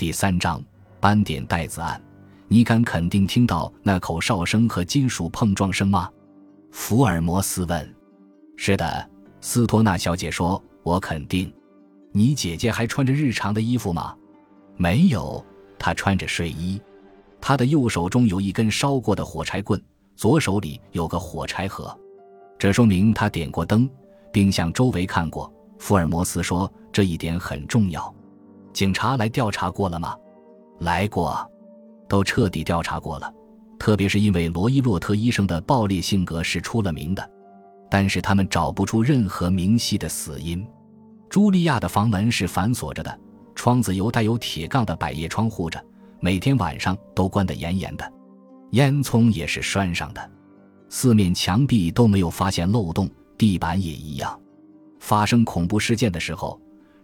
第三章斑点袋子案。你敢肯定听到那口哨声和金属碰撞声吗？福尔摩斯问。是的，斯托纳小姐说。我肯定。你姐姐还穿着日常的衣服吗？没有，她穿着睡衣。她的右手中有一根烧过的火柴棍，左手里有个火柴盒，这说明她点过灯，并向周围看过。福尔摩斯说：“这一点很重要。”警察来调查过了吗？来过。都彻底调查过了，特别是因为罗伊洛特医生的暴烈性格是出了名的，但是他们找不出任何明晰的死因。茱莉亚的房门是反锁着的，窗子由带有铁杠的百叶窗护着，每天晚上都关得严严的，烟囱也是拴上的，四面墙壁都没有发现漏洞，地板也一样。发生恐怖事件的时候，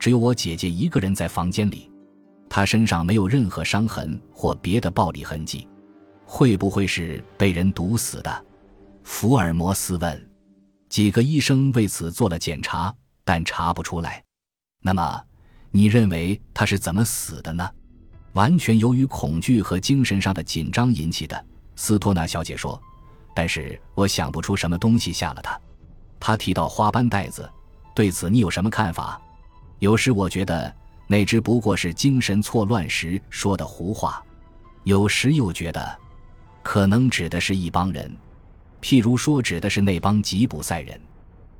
只有我姐姐一个人在房间里。她身上没有任何伤痕或别的暴力痕迹，会不会是被人毒死的？福尔摩斯问。几个医生为此做了检查，但查不出来。那么，你认为他是怎么死的呢？完全由于恐惧和精神上的紧张引起的，斯托纳小姐说。但是我想不出什么东西吓了他。他提到花斑袋子，对此你有什么看法？有时我觉得。那只不过是精神错乱时说的胡话，有时又觉得，可能指的是一帮人，譬如说指的是那帮吉普赛人。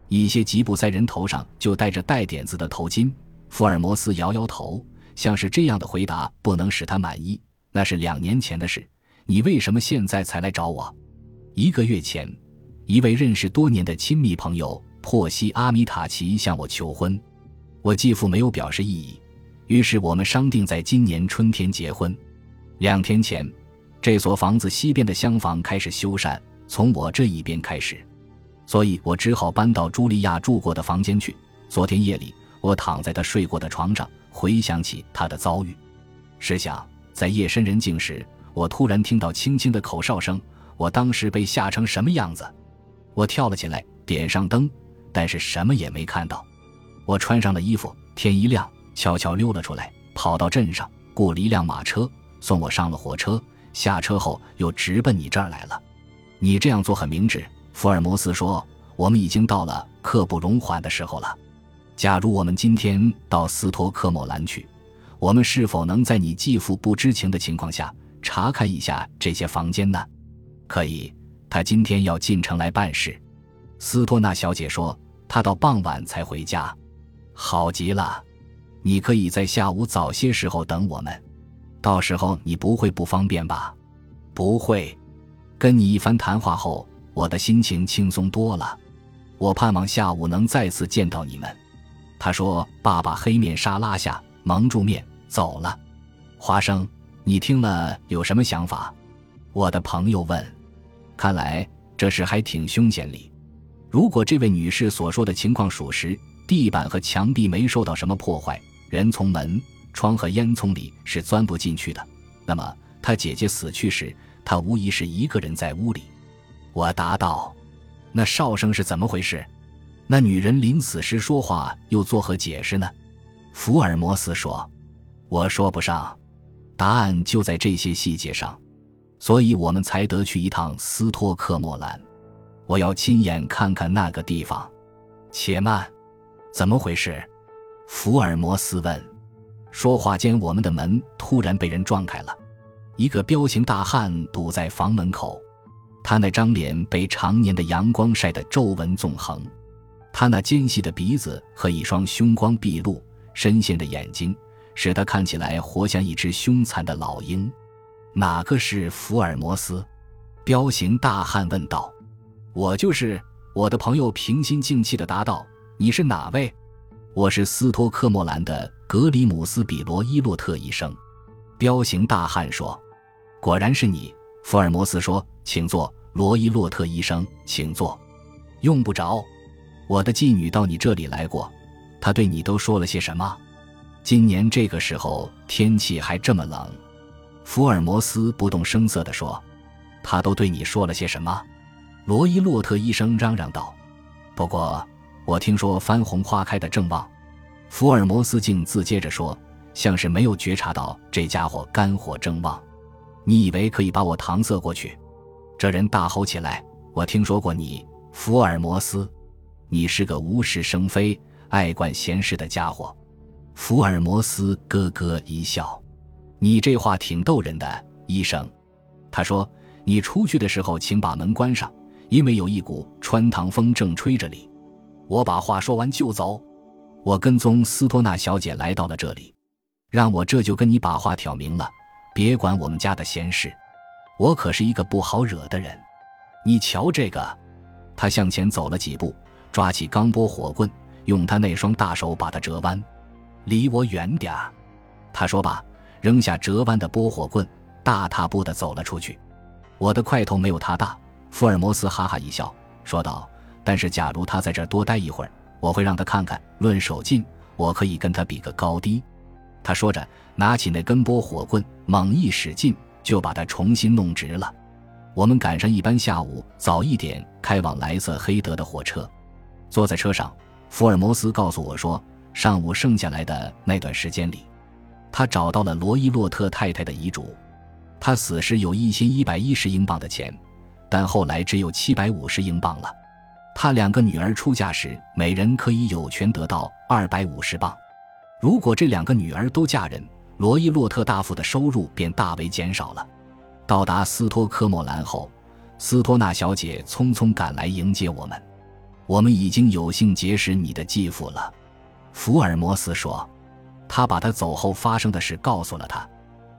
一些吉普赛人头上就戴着带点子的头巾。福尔摩斯摇摇头，像是这样的回答不能使他满意。那是两年前的事，你为什么现在才来找我？一个月前，一位认识多年的亲密朋友珀西阿米塔奇向我求婚，我继父没有表示异议。于是我们商定在今年春天结婚。两天前，这所房子西边的厢房开始修缮，从我这一边开始，所以我只好搬到茱莉亚住过的房间去。昨天夜里，我躺在她睡过的床上，回想起她的遭遇。试想，在夜深人静时，我突然听到轻轻的口哨声，我当时被吓成什么样子？我跳了起来，点上灯，但是什么也没看到。我穿上了衣服，天一亮。悄悄溜了出来，跑到镇上，雇了一辆马车送我上了火车。下车后又直奔你这儿来了。你这样做很明智，福尔摩斯说。我们已经到了刻不容缓的时候了。假如我们今天到斯托克莫兰去，我们是否能在你继父不知情的情况下查看一下这些房间呢？可以。他今天要进城来办事。斯托纳小姐说，她到傍晚才回家。好极了。你可以在下午早些时候等我们，到时候你不会不方便吧？不会。跟你一番谈话后，我的心情轻松多了。我盼望下午能再次见到你们。他说：“爸爸黑面纱拉下，蒙住面走了。”华生，你听了有什么想法？我的朋友问。看来这事还挺凶险哩。如果这位女士所说的情况属实，地板和墙壁没受到什么破坏。人从门窗和烟囱里是钻不进去的。那么，他姐姐死去时，他无疑是一个人在屋里。我答道：“那哨声是怎么回事？那女人临死时说话又作何解释呢？”福尔摩斯说：“我说不上，答案就在这些细节上，所以我们才得去一趟斯托克莫兰。我要亲眼看看那个地方。”且慢，怎么回事？福尔摩斯问：“说话间，我们的门突然被人撞开了，一个彪形大汉堵在房门口。他那张脸被常年的阳光晒得皱纹纵横，他那尖细的鼻子和一双凶光毕露、深陷的眼睛，使他看起来活像一只凶残的老鹰。哪个是福尔摩斯？”彪形大汉问道。“我就是。”我的朋友平心静气地答道。“你是哪位？”我是斯托克莫兰的格里姆斯比罗伊洛特医生，彪形大汉说：“果然是你。”福尔摩斯说：“请坐，罗伊洛特医生，请坐。”用不着。我的妓女到你这里来过，她对你都说了些什么？今年这个时候天气还这么冷。福尔摩斯不动声色地说：“她都对你说了些什么？”罗伊洛特医生嚷嚷道：“不过。”我听说番红花开的正旺，福尔摩斯竟自接着说：“像是没有觉察到这家伙肝火正旺。你以为可以把我搪塞过去？这人大吼起来：“我听说过你，福尔摩斯，你是个无事生非、爱管闲事的家伙。”福尔摩斯咯咯一笑：“你这话挺逗人的，医生。”他说：“你出去的时候，请把门关上，因为有一股穿堂风正吹着你。”我把话说完就走。我跟踪斯托纳小姐来到了这里，让我这就跟你把话挑明了，别管我们家的闲事。我可是一个不好惹的人。你瞧这个，他向前走了几步，抓起钢拨火棍，用他那双大手把它折弯。离我远点儿，他说罢，扔下折弯的拨火棍，大踏步地走了出去。我的块头没有他大。福尔摩斯哈哈一笑，说道：“但是假如他在这儿多待一会儿。”我会让他看看，论手劲，我可以跟他比个高低。他说着，拿起那根拨火棍，猛一使劲，就把它重新弄直了。我们赶上一班下午早一点开往莱瑟黑德的火车。坐在车上，福尔摩斯告诉我说，上午剩下来的那段时间里，他找到了罗伊洛特太太的遗嘱。他死时有一千一百一十英镑的钱，但后来只有七百五十英镑了。他两个女儿出嫁时，每人可以有权得到二百五十镑。如果这两个女儿都嫁人，罗伊洛特大夫的收入便大为减少了。到达斯托科莫兰后，斯托纳小姐匆匆赶来迎接我们。我们已经有幸结识你的继父了，福尔摩斯说。他把他走后发生的事告诉了他。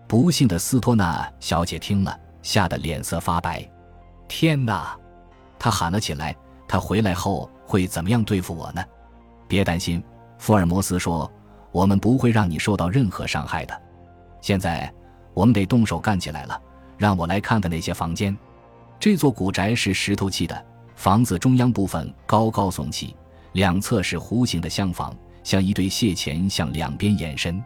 不幸的斯托纳小姐听了，吓得脸色发白。天哪！他喊了起来。他回来后会怎么样对付我呢？别担心，福尔摩斯说：“我们不会让你受到任何伤害的。”现在我们得动手干起来了。让我来看看那些房间。这座古宅是石头砌的，房子中央部分高高耸起，两侧是弧形的厢房，像一对蟹钳向两边延伸。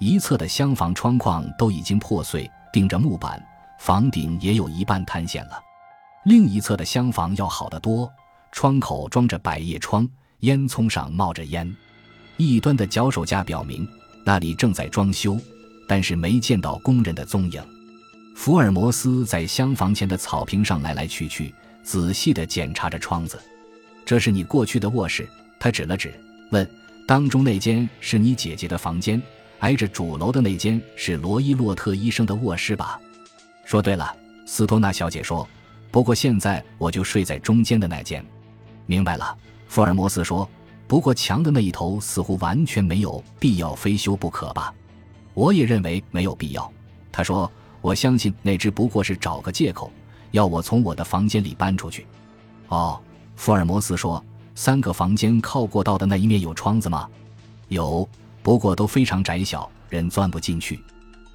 一侧的厢房窗框都已经破碎，钉着木板，房顶也有一半坍陷了。另一侧的厢房要好得多。窗口装着百叶窗，烟囱上冒着烟。一端的脚手架表明那里正在装修，但是没见到工人的踪影。福尔摩斯在厢房前的草坪上来来去去，仔细地检查着窗子。这是你过去的卧室，他指了指，问：“当中那间是你姐姐的房间，挨着主楼的那间是罗伊洛特医生的卧室吧？”说对了，斯托纳小姐说。不过现在我就睡在中间的那间。明白了，福尔摩斯说。不过墙的那一头似乎完全没有必要非修不可吧？我也认为没有必要。他说：“我相信那只不过是找个借口，要我从我的房间里搬出去。”哦，福尔摩斯说：“三个房间靠过道的那一面有窗子吗？”有，不过都非常窄小，人钻不进去。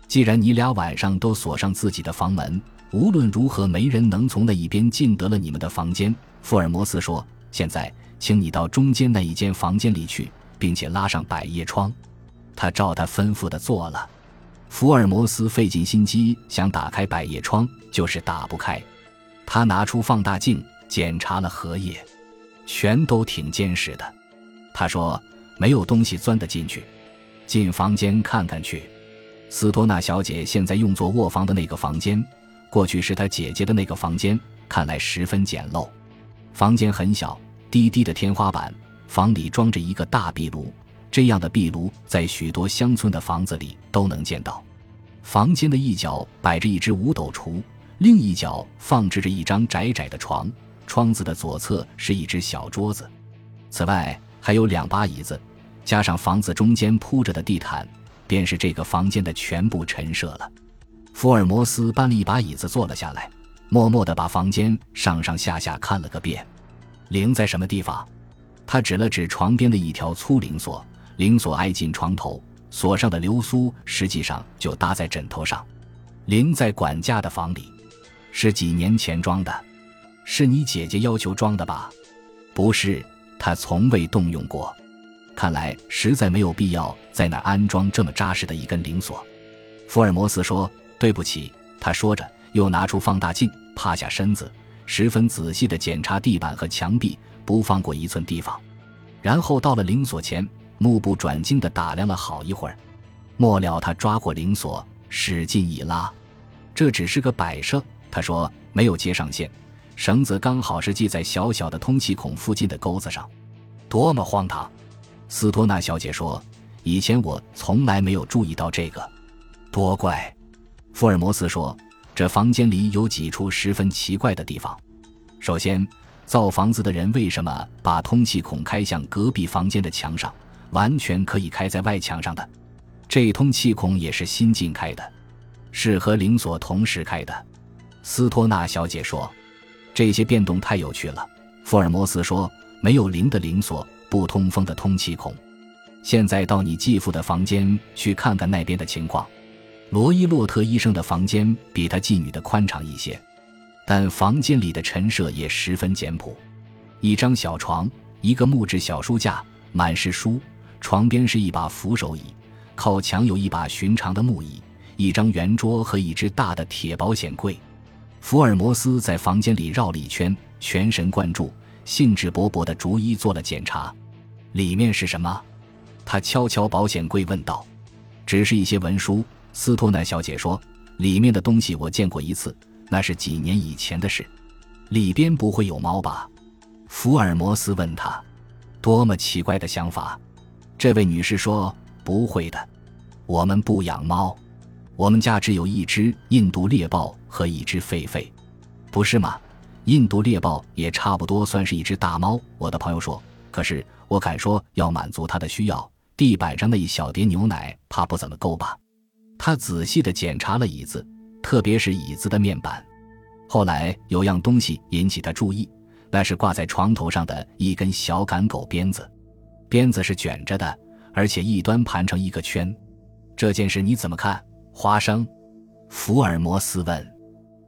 既然你俩晚上都锁上自己的房门，无论如何没人能从那一边进得了你们的房间。”福尔摩斯说。现在，请你到中间那一间房间里去，并且拉上百叶窗。他照他吩咐的做了。福尔摩斯费尽心机想打开百叶窗，就是打不开。他拿出放大镜检查了荷叶，全都挺坚实的。他说：“没有东西钻得进去。”进房间看看去。斯托纳小姐现在用作卧房的那个房间，过去是她姐姐的那个房间，看来十分简陋。房间很小，低低的天花板，房里装着一个大壁炉。这样的壁炉在许多乡村的房子里都能见到。房间的一角摆着一只五斗橱，另一角放置着一张窄窄的床。窗子的左侧是一只小桌子。此外还有两把椅子，加上房子中间铺着的地毯，便是这个房间的全部陈设了。福尔摩斯搬了一把椅子坐了下来。默默地把房间上上下下看了个遍，铃在什么地方？他指了指床边的一条粗铃锁，铃锁挨近床头，锁上的流苏实际上就搭在枕头上。铃在管家的房里，是几年前装的，是你姐姐要求装的吧？不是，她从未动用过。看来实在没有必要在那安装这么扎实的一根铃锁。福尔摩斯说：“对不起。”他说着。又拿出放大镜，趴下身子，十分仔细地检查地板和墙壁，不放过一寸地方。然后到了铃锁前，目不转睛地打量了好一会儿。末了，他抓过铃锁，使劲一拉，这只是个摆设。他说没有接上线，绳子刚好是系在小小的通气孔附近的钩子上，多么荒唐！斯托纳小姐说：“以前我从来没有注意到这个，多怪。”福尔摩斯说：“这房间里有几处十分奇怪的地方。首先，造房子的人为什么把通气孔开向隔壁房间的墙上？完全可以开在外墙上的。这通气孔也是新近开的，是和灵锁同时开的。”斯托纳小姐说：“这些变动太有趣了。”福尔摩斯说：“没有灵的灵锁。”不通风的通气孔。现在到你继父的房间去看看那边的情况。罗伊洛特医生的房间比他妓女的宽敞一些，但房间里的陈设也十分简朴：一张小床，一个木质小书架，满是书。床边是一把扶手椅，靠墙有一把寻常的木椅，一张圆桌和一只大的铁保险柜。福尔摩斯在房间里绕了一圈，全神贯注。兴致勃勃地逐一做了检查，里面是什么？他敲敲保险柜问道。只是一些文书。斯托奈小姐说：“里面的东西我见过一次，那是几年以前的事。里边不会有猫吧？”福尔摩斯问他。多么奇怪的想法！这位女士说：“不会的，我们不养猫，我们家只有一只印度猎豹和一只狒狒，不是吗？”印度猎豹也差不多算是一只大猫，我的朋友说。可是我敢说，要满足它的需要，地板上那一小碟牛奶怕不怎么够吧？他仔细地检查了椅子，特别是椅子的面板。后来有样东西引起他注意，那是挂在床头上的一根小赶狗鞭子，鞭子是卷着的，而且一端盘成一个圈。这件事你怎么看？花生？福尔摩斯问。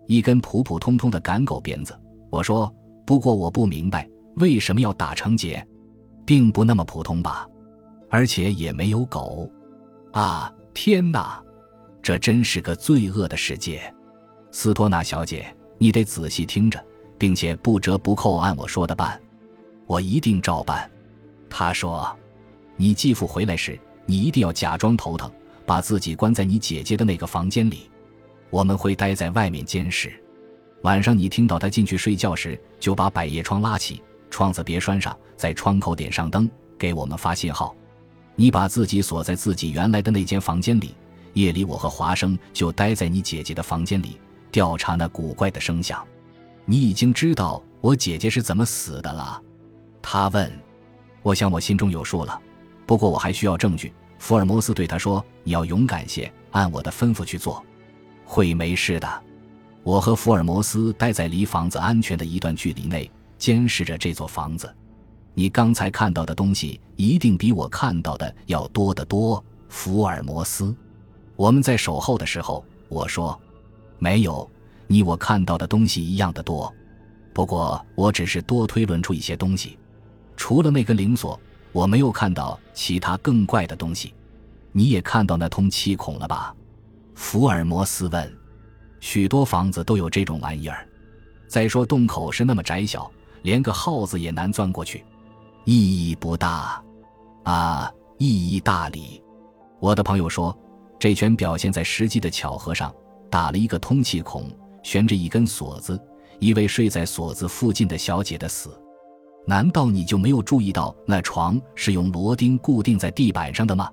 一根普普通通的赶狗鞭子。我说：“不过我不明白为什么要打成结，并不那么普通吧？而且也没有狗。啊，天哪！这真是个罪恶的世界。斯托纳小姐，你得仔细听着，并且不折不扣按我说的办。我一定照办。”他说：“你继父回来时，你一定要假装头疼，把自己关在你姐姐的那个房间里。我们会待在外面监视。”晚上你听到他进去睡觉时，就把百叶窗拉起，窗子别拴上，在窗口点上灯，给我们发信号。你把自己锁在自己原来的那间房间里，夜里我和华生就待在你姐姐的房间里，调查那古怪的声响。你已经知道我姐姐是怎么死的了？他问。我想我心中有数了，不过我还需要证据。福尔摩斯对他说：“你要勇敢些，按我的吩咐去做，会没事的。”我和福尔摩斯待在离房子安全的一段距离内，监视着这座房子。你刚才看到的东西一定比我看到的要多得多，福尔摩斯。我们在守候的时候，我说：“没有，你我看到的东西一样的多。不过我只是多推论出一些东西。除了那根铃锁，我没有看到其他更怪的东西。你也看到那通气孔了吧？”福尔摩斯问。许多房子都有这种玩意儿。再说洞口是那么窄小，连个耗子也难钻过去，意义不大。啊，意义大哩！我的朋友说，这全表现在实际的巧合上，打了一个通气孔，悬着一根锁子，一位睡在锁子附近的小姐的死。难道你就没有注意到那床是用螺钉固定在地板上的吗？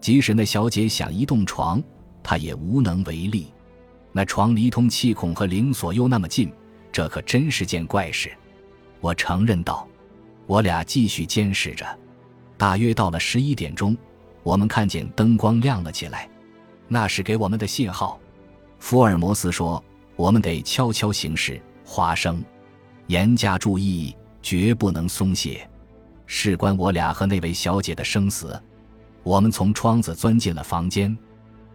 即使那小姐想移动床，她也无能为力。那床离通气孔和灵锁又那么近，这可真是件怪事。我承认道。我俩继续监视着，大约到了十一点钟，我们看见灯光亮了起来，那是给我们的信号。福尔摩斯说：“我们得悄悄行事，花生，严加注意，绝不能松懈，事关我俩和那位小姐的生死。”我们从窗子钻进了房间，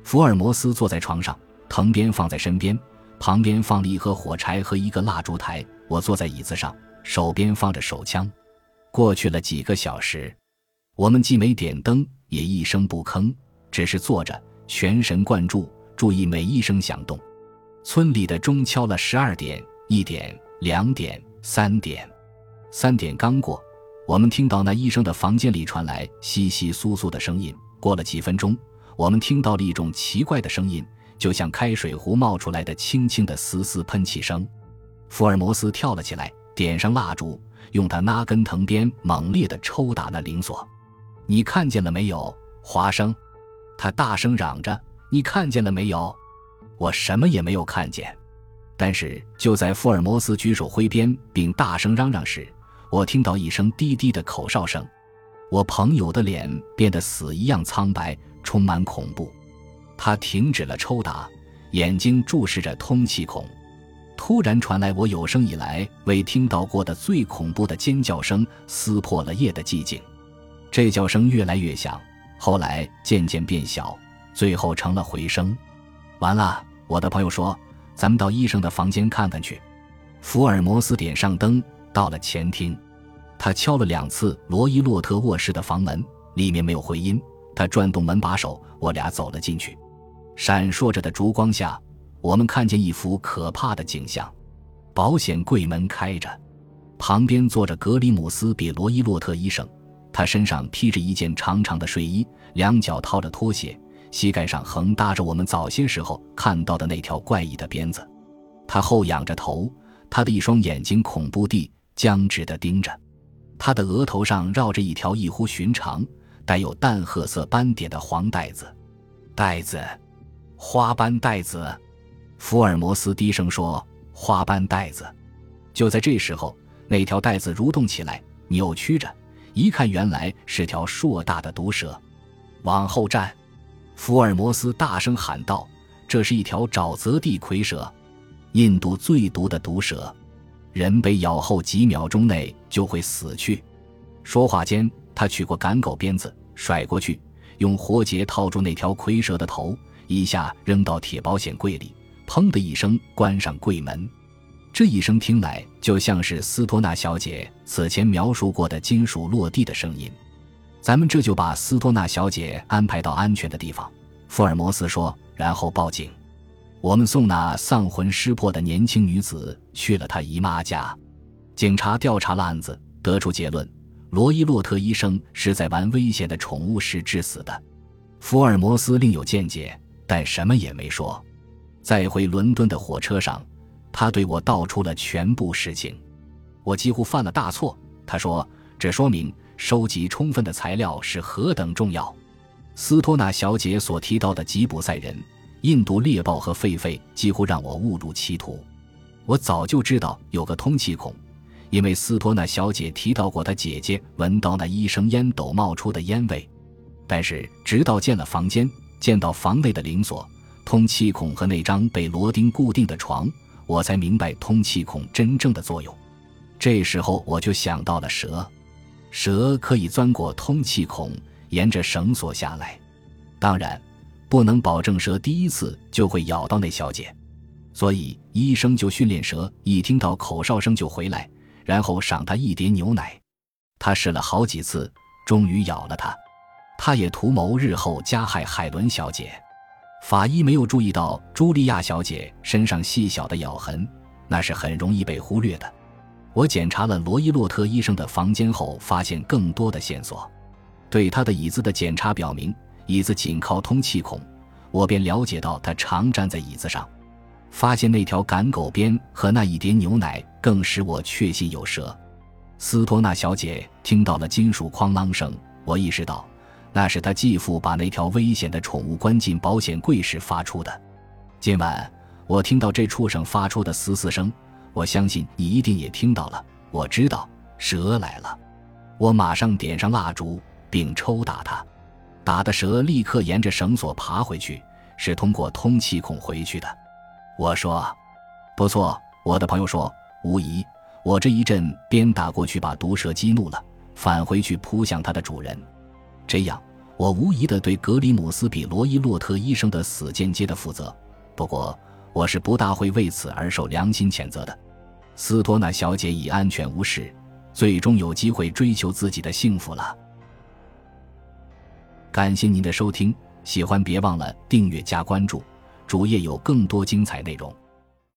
福尔摩斯坐在床上。藤鞭放在身边，旁边放了一盒火柴和一个蜡烛台。我坐在椅子上，手边放着手枪。过去了几个小时，我们既没点灯，也一声不吭，只是坐着，全神贯注，注意每一声响动。村里的钟敲了十二点、一点、两点、三点。三点刚过，我们听到那医生的房间里传来窸窸窣窣的声音。过了几分钟。我们听到了一种奇怪的声音，就像开水壶冒出来的轻轻的嘶嘶喷气声。福尔摩斯跳了起来，点上蜡烛，用他那根藤鞭猛烈地抽打那铃锁。你看见了没有，华生？他大声嚷着：“你看见了没有？”我什么也没有看见。但是就在福尔摩斯举手挥鞭并大声嚷嚷时，我听到一声低低的口哨声。我朋友的脸变得死一样苍白，充满恐怖。他停止了抽打，眼睛注视着通气孔。突然传来我有生以来未听到过的最恐怖的尖叫声，撕破了夜的寂静。这叫声越来越响，后来渐渐变小，最后成了回声。完了，我的朋友说：“咱们到医生的房间看看去。”福尔摩斯点上灯，到了前厅。他敲了两次罗伊洛特卧室的房门，里面没有回音。他转动门把手，我俩走了进去。闪烁着的烛光下，我们看见一幅可怕的景象：保险柜门开着，旁边坐着格里姆斯比罗伊洛特医生，他身上披着一件长长的睡衣，两脚套着拖鞋，膝盖上横搭着我们早些时候看到的那条怪异的鞭子。他后仰着头，他的一双眼睛恐怖地僵直地盯着。他的额头上绕着一条异乎寻常、带有淡褐色斑点的黄带子，带子，花斑带子。福尔摩斯低声说：“花斑带子。”就在这时候，那条带子蠕动起来，扭曲着，一看原来是条硕大的毒蛇。往后站！福尔摩斯大声喊道：“这是一条沼泽地蝰蛇，印度最毒的毒蛇。”人被咬后几秒钟内就会死去。说话间，他取过赶狗鞭子，甩过去，用活结套住那条蝰蛇的头，一下扔到铁保险柜里，砰的一声关上柜门。这一声听来就像是斯托纳小姐此前描述过的金属落地的声音。咱们这就把斯托纳小姐安排到安全的地方，福尔摩斯说，然后报警。我们送那丧魂失魄的年轻女子去了她姨妈家。警察调查了案子，得出结论：罗伊洛特医生是在玩危险的宠物时致死的。福尔摩斯另有见解，但什么也没说。在回伦敦的火车上，他对我道出了全部实情。我几乎犯了大错。他说：“这说明收集充分的材料是何等重要。”斯托纳小姐所提到的吉普赛人。印度猎豹和狒狒几乎让我误入歧途。我早就知道有个通气孔，因为斯托纳小姐提到过她姐姐闻到那医生烟斗冒出的烟味。但是直到进了房间，见到房内的铃锁、通气孔和那张被螺钉固定的床，我才明白通气孔真正的作用。这时候我就想到了蛇，蛇可以钻过通气孔，沿着绳索下来。当然。不能保证蛇第一次就会咬到那小姐，所以医生就训练蛇一听到口哨声就回来，然后赏它一碟牛奶。他试了好几次，终于咬了它。他也图谋日后加害海伦小姐。法医没有注意到茱莉亚小姐身上细小的咬痕，那是很容易被忽略的。我检查了罗伊洛特医生的房间后，发现更多的线索。对他的椅子的检查表明。椅子紧靠通气孔，我便了解到他常站在椅子上。发现那条赶狗鞭和那一碟牛奶，更使我确信有蛇。斯托纳小姐听到了金属哐啷声，我意识到那是他继父把那条危险的宠物关进保险柜时发出的。今晚我听到这畜生发出的嘶嘶声，我相信你一定也听到了。我知道蛇来了，我马上点上蜡烛并抽打它。打的蛇立刻沿着绳索爬回去，是通过通气孔回去的。我说：“不错。”我的朋友说：“无疑，我这一阵鞭打过去，把毒蛇激怒了，返回去扑向它的主人。这样，我无疑的对格里姆斯比罗伊洛特医生的死间接的负责。不过，我是不大会为此而受良心谴责的。斯托纳小姐已安全无事，最终有机会追求自己的幸福了。”感谢您的收听，喜欢别忘了订阅加关注，主页有更多精彩内容。